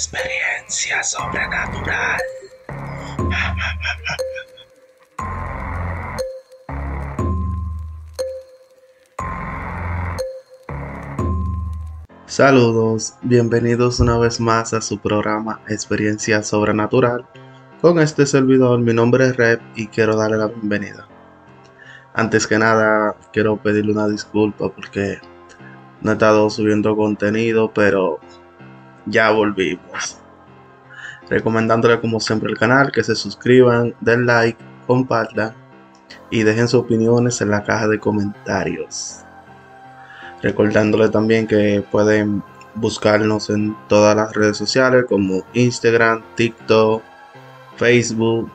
Experiencia sobrenatural. Saludos, bienvenidos una vez más a su programa Experiencia Sobrenatural. Con este servidor, mi nombre es Rep y quiero darle la bienvenida. Antes que nada, quiero pedirle una disculpa porque no he estado subiendo contenido, pero ya volvimos. Recomendándole como siempre el canal, que se suscriban, den like, compartan y dejen sus opiniones en la caja de comentarios. Recordándole también que pueden buscarnos en todas las redes sociales como Instagram, TikTok, Facebook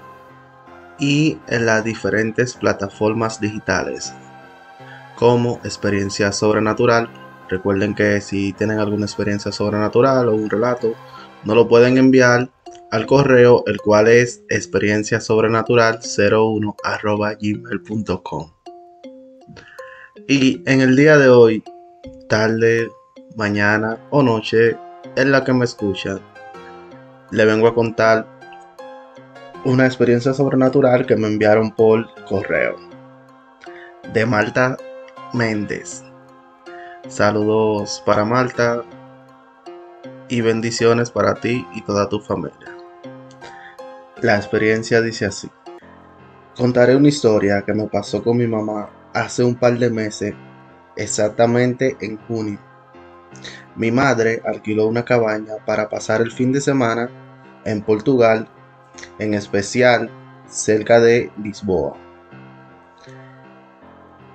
y en las diferentes plataformas digitales como Experiencia Sobrenatural. Recuerden que si tienen alguna experiencia sobrenatural o un relato, no lo pueden enviar al correo, el cual es experiencia sobrenatural 01 gmail.com. Y en el día de hoy tarde, mañana o noche en la que me escuchan, le vengo a contar una experiencia sobrenatural que me enviaron por correo. De Malta Méndez. Saludos para Malta y bendiciones para ti y toda tu familia. La experiencia dice así. Contaré una historia que me pasó con mi mamá hace un par de meses exactamente en junio. Mi madre alquiló una cabaña para pasar el fin de semana en Portugal, en especial cerca de Lisboa.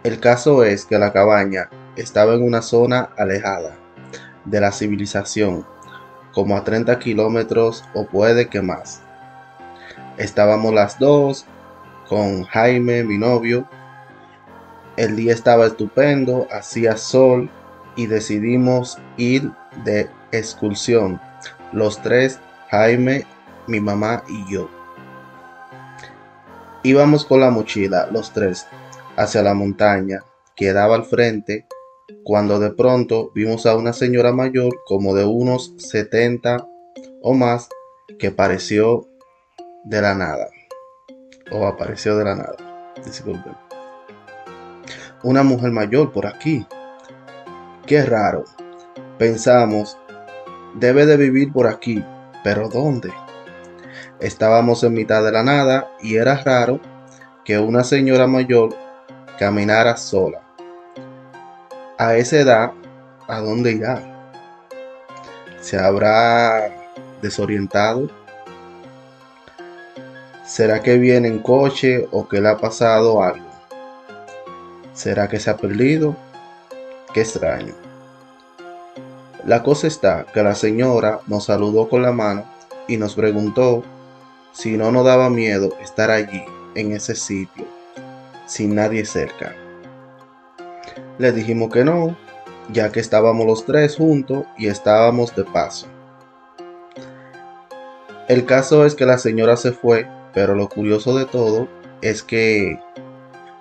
El caso es que la cabaña estaba en una zona alejada de la civilización, como a 30 kilómetros o puede que más. Estábamos las dos, con Jaime, mi novio, el día estaba estupendo, hacía sol y decidimos ir de excursión. Los tres, Jaime, mi mamá y yo. Íbamos con la mochila, los tres, hacia la montaña que daba al frente, cuando de pronto vimos a una señora mayor como de unos 70 o más que apareció de la nada. O apareció de la nada. Disculpen una mujer mayor por aquí. Qué raro. Pensamos, debe de vivir por aquí, pero ¿dónde? Estábamos en mitad de la nada y era raro que una señora mayor caminara sola. A esa edad, ¿a dónde irá? ¿Se habrá desorientado? ¿Será que viene en coche o que le ha pasado algo? ¿Será que se ha perdido? Qué extraño. La cosa está que la señora nos saludó con la mano y nos preguntó si no nos daba miedo estar allí, en ese sitio, sin nadie cerca. Le dijimos que no, ya que estábamos los tres juntos y estábamos de paso. El caso es que la señora se fue, pero lo curioso de todo es que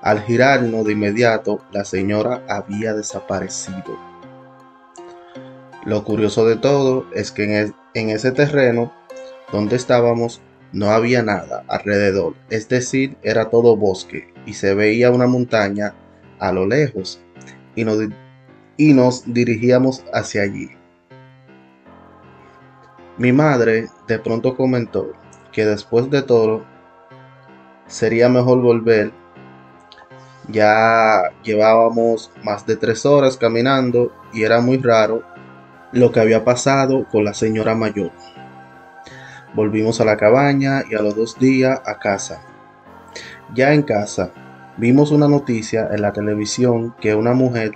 al girarnos de inmediato, la señora había desaparecido. Lo curioso de todo es que en, ese terreno donde estábamos no había nada alrededor, es decir, era todo bosque y se veía una montaña a lo lejos y nos, y nos dirigíamos hacia allí. Mi madre de pronto comentó que después de todo sería mejor volver ya llevábamos más de tres horas caminando y era muy raro lo que había pasado con la señora mayor. Volvimos a la cabaña y a los dos días a casa. Ya en casa, vimos una noticia en la televisión que una mujer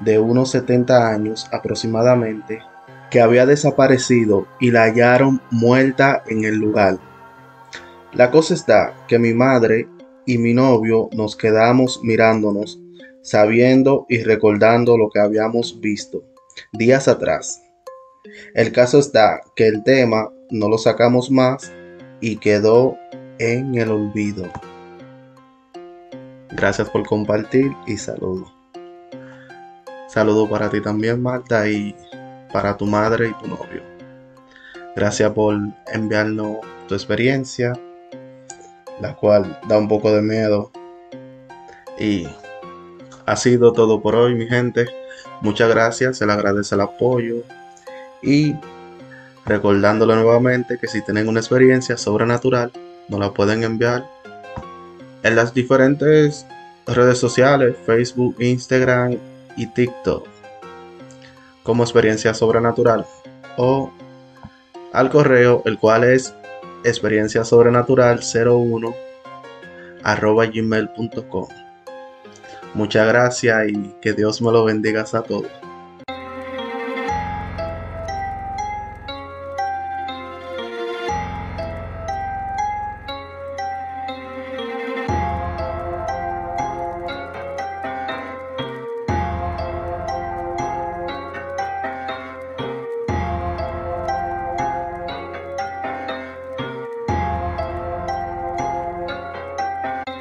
de unos 70 años aproximadamente, que había desaparecido y la hallaron muerta en el lugar. La cosa está que mi madre y mi novio nos quedamos mirándonos, sabiendo y recordando lo que habíamos visto días atrás. El caso está que el tema no lo sacamos más y quedó en el olvido. Gracias por compartir y saludo. Saludo para ti también, Marta, y para tu madre y tu novio. Gracias por enviarnos tu experiencia, la cual da un poco de miedo. Y ha sido todo por hoy, mi gente. Muchas gracias, se le agradece el apoyo. Y recordándole nuevamente que si tienen una experiencia sobrenatural, nos la pueden enviar en las diferentes redes sociales, Facebook, Instagram y TikTok, como experiencia sobrenatural o al correo, el cual es experiencia sobrenatural 01 arroba gmail.com. Muchas gracias y que Dios me lo bendiga a todos.